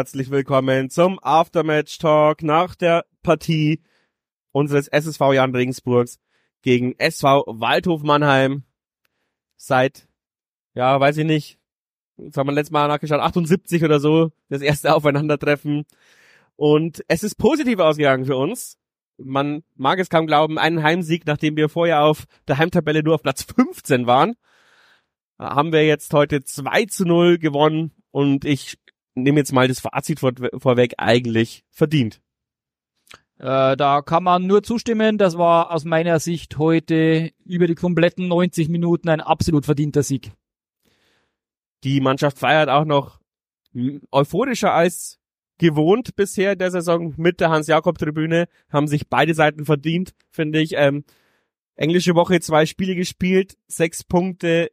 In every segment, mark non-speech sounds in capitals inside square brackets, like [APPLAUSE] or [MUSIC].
Herzlich willkommen zum Aftermatch Talk nach der Partie unseres SSV Jan Regensburgs gegen SV Waldhof Mannheim. Seit, ja, weiß ich nicht, jetzt haben wir letztes Mal nachgeschaut, 78 oder so, das erste [LAUGHS] Aufeinandertreffen. Und es ist positiv ausgegangen für uns. Man mag es kaum glauben, einen Heimsieg, nachdem wir vorher auf der Heimtabelle nur auf Platz 15 waren, haben wir jetzt heute 2 zu 0 gewonnen und ich nehme jetzt mal das Fazit vor, vorweg, eigentlich verdient. Äh, da kann man nur zustimmen. Das war aus meiner Sicht heute über die kompletten 90 Minuten ein absolut verdienter Sieg. Die Mannschaft feiert auch noch euphorischer als gewohnt bisher der Saison mit der Hans-Jakob-Tribüne. Haben sich beide Seiten verdient, finde ich. Ähm, englische Woche zwei Spiele gespielt, sechs Punkte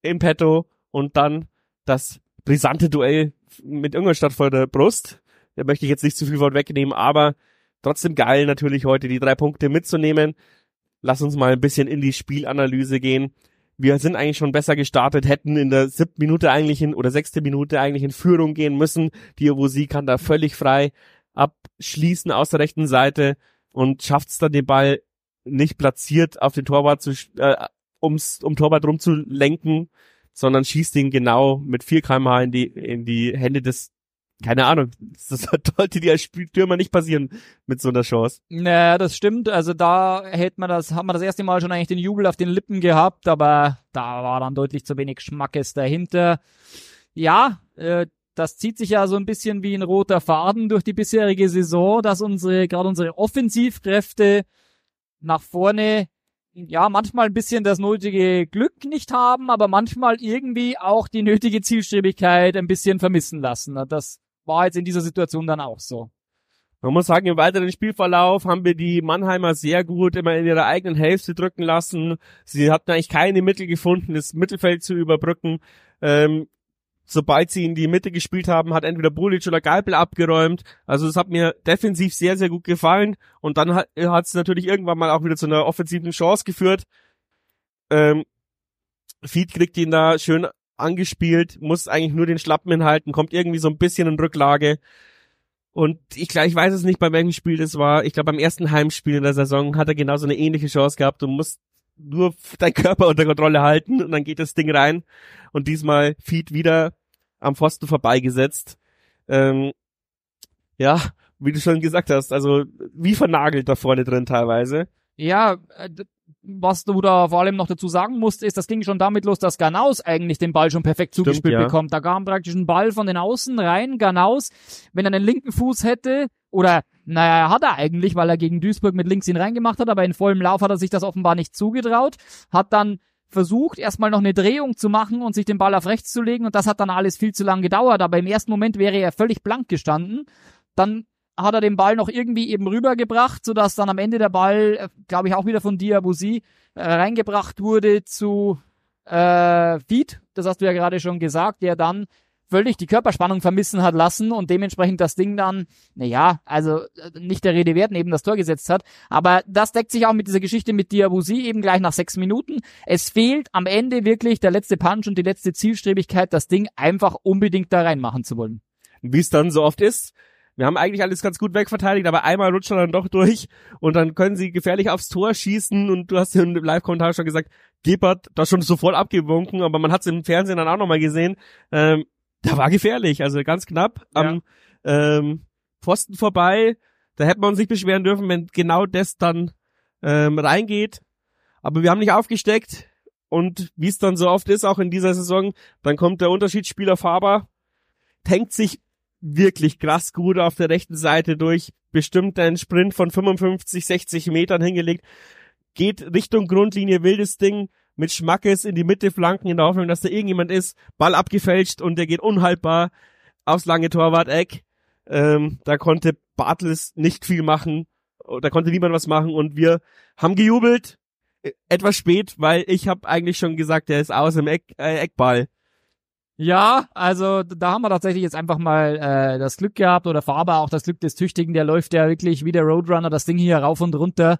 im Petto und dann das brisante Duell mit Ingolstadt vor der Brust. Da möchte ich jetzt nicht zu viel Wort wegnehmen, aber trotzdem geil natürlich heute die drei Punkte mitzunehmen. Lass uns mal ein bisschen in die Spielanalyse gehen. Wir sind eigentlich schon besser gestartet, hätten in der siebten Minute eigentlich in, oder sechste Minute eigentlich in Führung gehen müssen. Die Ovosi kann da völlig frei abschließen aus der rechten Seite und schafft es dann den Ball nicht platziert auf den Torwart zu, äh, ums, um Torwart rumzulenken, sondern schießt ihn genau mit 4 kmh in die, in die Hände des keine Ahnung, [LAUGHS] das sollte dir als Stürmer nicht passieren mit so einer Chance. Naja, das stimmt. Also da hätte man das, hat man das erste Mal schon eigentlich den Jubel auf den Lippen gehabt, aber da war dann deutlich zu wenig Schmackes dahinter. Ja, äh, das zieht sich ja so ein bisschen wie ein roter Faden durch die bisherige Saison, dass unsere, gerade unsere Offensivkräfte nach vorne ja, manchmal ein bisschen das nötige Glück nicht haben, aber manchmal irgendwie auch die nötige Zielstrebigkeit ein bisschen vermissen lassen. Das war jetzt in dieser Situation dann auch so. Man muss sagen, im weiteren Spielverlauf haben wir die Mannheimer sehr gut immer in ihrer eigenen Hälfte drücken lassen. Sie hatten eigentlich keine Mittel gefunden, das Mittelfeld zu überbrücken. Ähm, sobald sie in die Mitte gespielt haben, hat entweder Bulic oder Geipel abgeräumt. Also es hat mir defensiv sehr, sehr gut gefallen. Und dann hat es natürlich irgendwann mal auch wieder zu einer offensiven Chance geführt. Ähm, Feed kriegt ihn da schön angespielt, muss eigentlich nur den Schlappen hinhalten, kommt irgendwie so ein bisschen in Rücklage. Und ich, ich weiß es nicht, bei welchem Spiel das war. Ich glaube, beim ersten Heimspiel in der Saison hat er genauso eine ähnliche Chance gehabt. Du musst nur deinen Körper unter Kontrolle halten und dann geht das Ding rein. Und diesmal Feed wieder am Pfosten vorbeigesetzt. Ähm, ja, wie du schon gesagt hast, also wie vernagelt da vorne drin teilweise. Ja, äh, was du da vor allem noch dazu sagen musst, ist, das ging schon damit los, dass Ganaus eigentlich den Ball schon perfekt Stimmt, zugespielt ja. bekommt. Da kam praktisch ein Ball von den Außen rein. Ganaus, wenn er einen linken Fuß hätte, oder naja, hat er eigentlich, weil er gegen Duisburg mit links ihn reingemacht hat, aber in vollem Lauf hat er sich das offenbar nicht zugetraut, hat dann versucht, erstmal noch eine Drehung zu machen und sich den Ball auf rechts zu legen und das hat dann alles viel zu lang gedauert, aber im ersten Moment wäre er völlig blank gestanden. Dann hat er den Ball noch irgendwie eben rübergebracht, sodass dann am Ende der Ball, äh, glaube ich, auch wieder von Diabusi äh, reingebracht wurde zu äh, Feed. Das hast du ja gerade schon gesagt, der dann völlig die Körperspannung vermissen hat lassen und dementsprechend das Ding dann, naja, also äh, nicht der Rede wert neben das Tor gesetzt hat. Aber das deckt sich auch mit dieser Geschichte mit Diabusi eben gleich nach sechs Minuten. Es fehlt am Ende wirklich der letzte Punch und die letzte Zielstrebigkeit, das Ding einfach unbedingt da reinmachen zu wollen. Wie es dann so oft ist, wir haben eigentlich alles ganz gut wegverteidigt, aber einmal rutscht er dann doch durch und dann können sie gefährlich aufs Tor schießen und du hast ja im Live-Kommentar schon gesagt, Gebert da schon sofort abgewunken, aber man hat es im Fernsehen dann auch nochmal gesehen, ähm, da war gefährlich, also ganz knapp am ja. ähm, Pfosten vorbei. Da hätte man sich beschweren dürfen, wenn genau das dann ähm, reingeht. Aber wir haben nicht aufgesteckt und wie es dann so oft ist, auch in dieser Saison, dann kommt der Unterschiedsspieler Faber, tankt sich wirklich krass gut auf der rechten Seite durch, bestimmt einen Sprint von 55, 60 Metern hingelegt, geht Richtung Grundlinie, wildes Ding, mit Schmackes in die Mitte flanken, in der Hoffnung, dass da irgendjemand ist, Ball abgefälscht und der geht unhaltbar aufs lange Torwart-Eck. Ähm, da konnte Bartels nicht viel machen, da konnte niemand was machen und wir haben gejubelt, äh, etwas spät, weil ich habe eigentlich schon gesagt, der ist aus im Eck, äh, Eckball. Ja, also da haben wir tatsächlich jetzt einfach mal äh, das Glück gehabt oder Faber auch das Glück des Tüchtigen, der läuft ja wirklich wie der Roadrunner das Ding hier rauf und runter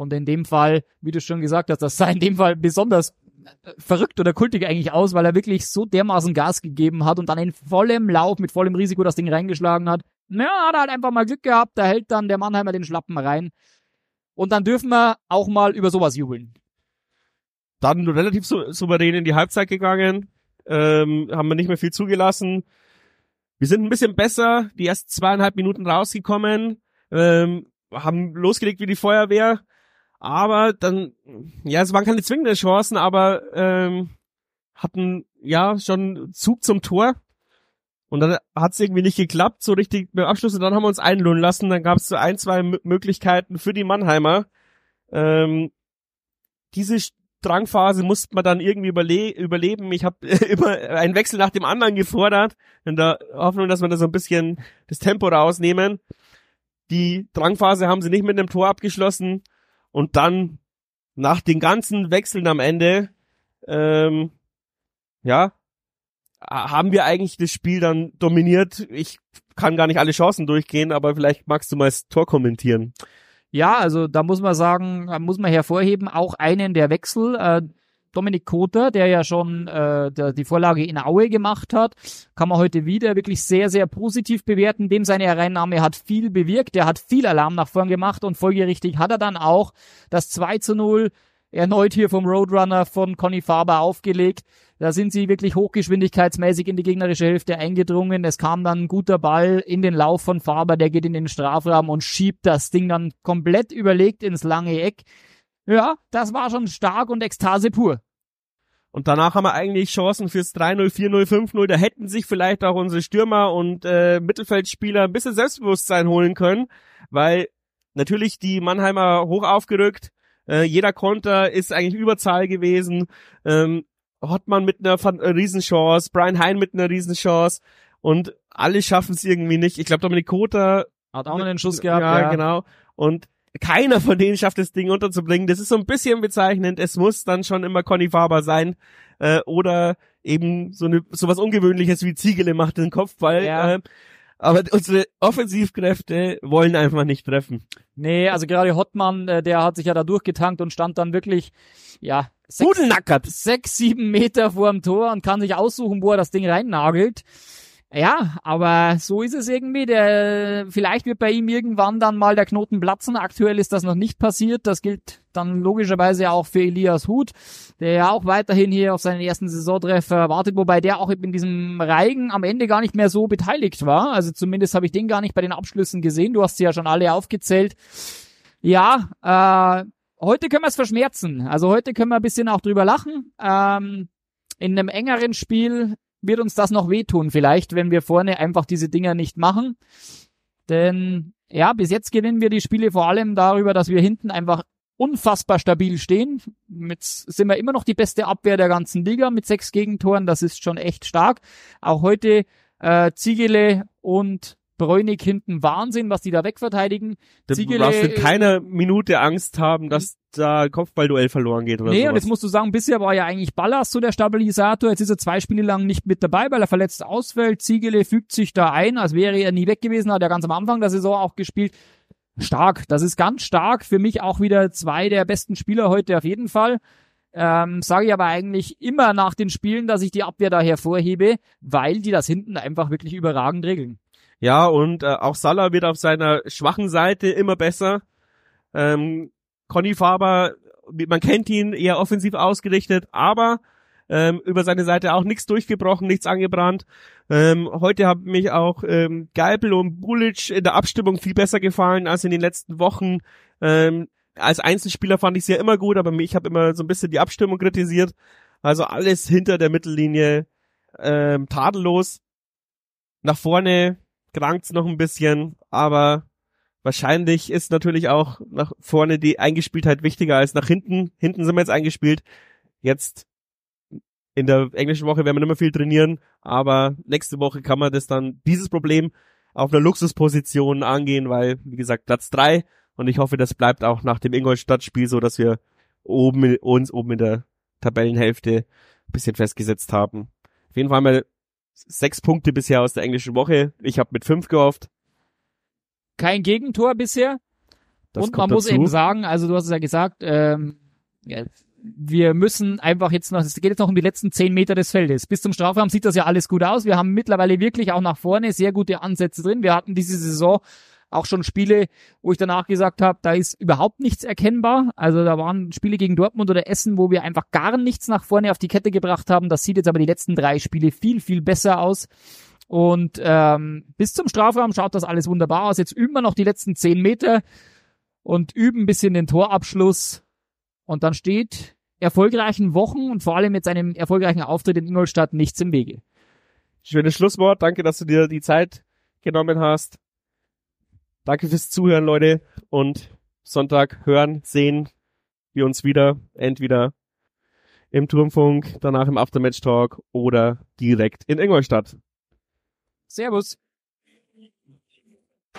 und in dem Fall, wie du schon gesagt hast, das sah in dem Fall besonders verrückt oder kultig eigentlich aus, weil er wirklich so dermaßen Gas gegeben hat und dann in vollem Lauf, mit vollem Risiko das Ding reingeschlagen hat. Ja, hat er halt einfach mal Glück gehabt, da hält dann der Mannheimer den Schlappen rein. Und dann dürfen wir auch mal über sowas jubeln. Dann relativ souverän in die Halbzeit gegangen, ähm, haben wir nicht mehr viel zugelassen. Wir sind ein bisschen besser, die ersten zweieinhalb Minuten rausgekommen, ähm, haben losgelegt wie die Feuerwehr, aber dann, ja, es waren keine zwingenden Chancen, aber ähm, hatten ja schon Zug zum Tor. Und dann hat es irgendwie nicht geklappt, so richtig mit Abschluss. Und dann haben wir uns einlohnen lassen. Dann gab es so ein, zwei M Möglichkeiten für die Mannheimer. Ähm, diese Drangphase musste man dann irgendwie überle überleben. Ich habe [LAUGHS] immer einen Wechsel nach dem anderen gefordert, in der Hoffnung, dass wir da so ein bisschen das Tempo rausnehmen. Die Drangphase haben sie nicht mit einem Tor abgeschlossen. Und dann nach den ganzen Wechseln am Ende, ähm, ja, haben wir eigentlich das Spiel dann dominiert. Ich kann gar nicht alle Chancen durchgehen, aber vielleicht magst du mal das Tor kommentieren. Ja, also da muss man sagen, muss man hervorheben, auch einen der Wechsel. Äh, Dominik Koter, der ja schon äh, der, die Vorlage in Aue gemacht hat, kann man heute wieder wirklich sehr, sehr positiv bewerten. Dem seine Hereinnahme hat viel bewirkt. Er hat viel Alarm nach vorn gemacht und folgerichtig hat er dann auch das 2 zu 0 erneut hier vom Roadrunner von Conny Faber aufgelegt. Da sind sie wirklich hochgeschwindigkeitsmäßig in die gegnerische Hälfte eingedrungen. Es kam dann ein guter Ball in den Lauf von Faber, der geht in den Strafraum und schiebt das Ding dann komplett überlegt ins lange Eck. Ja, das war schon stark und Ekstase pur. Und danach haben wir eigentlich Chancen fürs 3-0, 4-0, 5-0. Da hätten sich vielleicht auch unsere Stürmer und äh, Mittelfeldspieler ein bisschen Selbstbewusstsein holen können, weil natürlich die Mannheimer hoch aufgerückt. Äh, jeder Konter ist eigentlich Überzahl gewesen. Ähm, Hottmann mit einer äh, Riesenchance, Brian Hein mit einer Riesenchance und alle schaffen es irgendwie nicht. Ich glaube, Dominik Kota hat auch noch einen Schuss gehabt. Ja, ja, genau. Und keiner von denen schafft das Ding unterzubringen. Das ist so ein bisschen bezeichnend. Es muss dann schon immer Conny Faber sein äh, oder eben so eine sowas Ungewöhnliches wie Ziegele macht den Kopfball. Ja. Äh, aber unsere Offensivkräfte wollen einfach nicht treffen. Nee, also gerade Hottmann, äh, der hat sich ja da durchgetankt und stand dann wirklich, ja, sechs, sechs, sieben Meter vor dem Tor und kann sich aussuchen, wo er das Ding reinnagelt. Ja, aber so ist es irgendwie. Der, vielleicht wird bei ihm irgendwann dann mal der Knoten platzen. Aktuell ist das noch nicht passiert. Das gilt dann logischerweise auch für Elias Huth, der ja auch weiterhin hier auf seinen ersten Saisontreffer wartet, wobei der auch in diesem Reigen am Ende gar nicht mehr so beteiligt war. Also zumindest habe ich den gar nicht bei den Abschlüssen gesehen. Du hast sie ja schon alle aufgezählt. Ja, äh, heute können wir es verschmerzen. Also heute können wir ein bisschen auch drüber lachen. Ähm, in einem engeren Spiel wird uns das noch wehtun vielleicht, wenn wir vorne einfach diese Dinger nicht machen. Denn ja, bis jetzt gewinnen wir die Spiele vor allem darüber, dass wir hinten einfach unfassbar stabil stehen. Mit sind wir immer noch die beste Abwehr der ganzen Liga mit sechs Gegentoren. Das ist schon echt stark. Auch heute äh, Ziegele und Bräunig hinten Wahnsinn, was die da wegverteidigen. Du darfst in keiner Minute Angst haben, dass da Kopfballduell verloren geht oder Nee, sowas. und jetzt musst du sagen, bisher war ja eigentlich Ballas so der Stabilisator. Jetzt ist er zwei Spiele lang nicht mit dabei, weil er verletzt ausfällt. Ziegele fügt sich da ein, als wäre er nie weg gewesen, hat er ganz am Anfang der Saison auch gespielt. Stark, das ist ganz stark. Für mich auch wieder zwei der besten Spieler heute auf jeden Fall. Ähm, Sage ich aber eigentlich immer nach den Spielen, dass ich die Abwehr da hervorhebe, weil die das hinten einfach wirklich überragend regeln. Ja, und äh, auch Salah wird auf seiner schwachen Seite immer besser. Ähm, Conny Faber, man kennt ihn, eher offensiv ausgerichtet, aber ähm, über seine Seite auch nichts durchgebrochen, nichts angebrannt. Ähm, heute haben mich auch ähm, Geipel und Bulic in der Abstimmung viel besser gefallen als in den letzten Wochen. Ähm, als Einzelspieler fand ich sie ja immer gut, aber ich habe immer so ein bisschen die Abstimmung kritisiert. Also alles hinter der Mittellinie ähm, tadellos. Nach vorne krankt's noch ein bisschen, aber wahrscheinlich ist natürlich auch nach vorne die Eingespieltheit wichtiger als nach hinten. Hinten sind wir jetzt eingespielt. Jetzt in der englischen Woche werden wir nicht mehr viel trainieren, aber nächste Woche kann man das dann, dieses Problem auf einer Luxusposition angehen, weil, wie gesagt, Platz drei und ich hoffe, das bleibt auch nach dem Ingolstadt-Spiel so, dass wir oben, uns oben in der Tabellenhälfte ein bisschen festgesetzt haben. Auf jeden Fall haben wir sechs Punkte bisher aus der englischen Woche. Ich habe mit fünf gehofft. Kein Gegentor bisher. Das und man muss eben sagen, also du hast es ja gesagt, ähm, ja, wir müssen einfach jetzt noch, es geht jetzt noch um die letzten zehn Meter des Feldes. Bis zum Strafraum sieht das ja alles gut aus. Wir haben mittlerweile wirklich auch nach vorne sehr gute Ansätze drin. Wir hatten diese Saison auch schon Spiele, wo ich danach gesagt habe, da ist überhaupt nichts erkennbar. Also da waren Spiele gegen Dortmund oder Essen, wo wir einfach gar nichts nach vorne auf die Kette gebracht haben. Das sieht jetzt aber die letzten drei Spiele viel, viel besser aus. Und ähm, bis zum Strafraum schaut das alles wunderbar aus. Jetzt üben wir noch die letzten zehn Meter und üben ein bisschen den Torabschluss. Und dann steht erfolgreichen Wochen und vor allem jetzt einem erfolgreichen Auftritt in Ingolstadt nichts im Wege. Schönes Schlusswort. Danke, dass du dir die Zeit genommen hast. Danke fürs Zuhören, Leute. Und Sonntag hören, sehen wir uns wieder. Entweder im Turmfunk, danach im Aftermatch Talk oder direkt in Ingolstadt. Servus.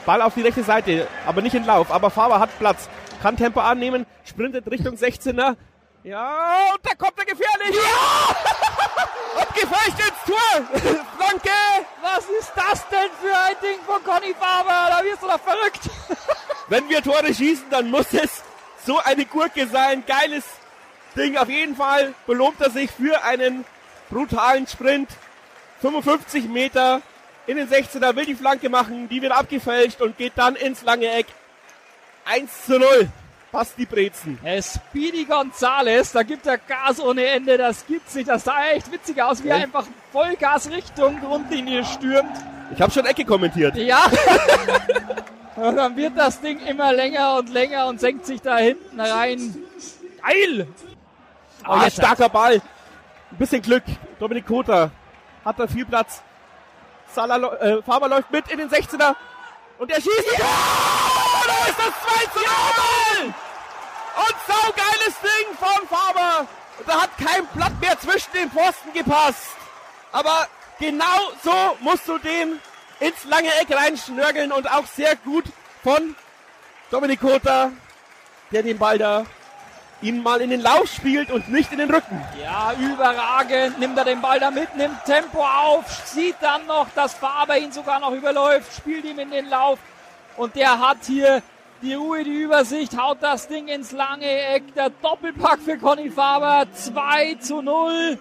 Ball auf die rechte Seite, aber nicht in Lauf. Aber Faber hat Platz, kann Tempo annehmen, sprintet Richtung 16er. Ja, und da kommt er gefährlich. Ja! [LAUGHS] und gefälscht ins Tor. [LAUGHS] Flanke. Was ist das denn für ein Ding von Conny Faber? Da wirst du doch verrückt. [LAUGHS] Wenn wir Tore schießen, dann muss es so eine Gurke sein. Geiles Ding. Auf jeden Fall belohnt er sich für einen brutalen Sprint. 55 Meter in den 16er, will die Flanke machen, die wird abgefälscht und geht dann ins lange Eck. 1 zu 0. Passt die Brezen. Speedy Gonzales, da gibt er Gas ohne Ende, das gibt's nicht. Das sah echt witzig aus, wie er einfach Vollgas Richtung Grundlinie stürmt. Ich habe schon Ecke kommentiert. Ja. [LAUGHS] und dann wird das Ding immer länger und länger und senkt sich da hinten rein. Geil! Oh, ah, starker Ball. Ein bisschen Glück. Dominik Kota hat da viel Platz. Salah, äh, Faber läuft mit in den 16er und er schießt. Ja! Da ist das 2 zu 0! Und saugeiles Ding von Faber. Da hat kein Blatt mehr zwischen den Pfosten gepasst. Aber genau so musst du den ins lange Eck reinschnörgeln und auch sehr gut von Dominik Kota, der den Ball da ihn mal in den Lauf spielt und nicht in den Rücken. Ja, überragend. Nimmt er den Ball da mit, nimmt Tempo auf, sieht dann noch, dass Faber ihn sogar noch überläuft, spielt ihm in den Lauf und der hat hier die Ruhe, die Übersicht, haut das Ding ins lange Eck. Der Doppelpack für Conny Faber, 2 zu 0.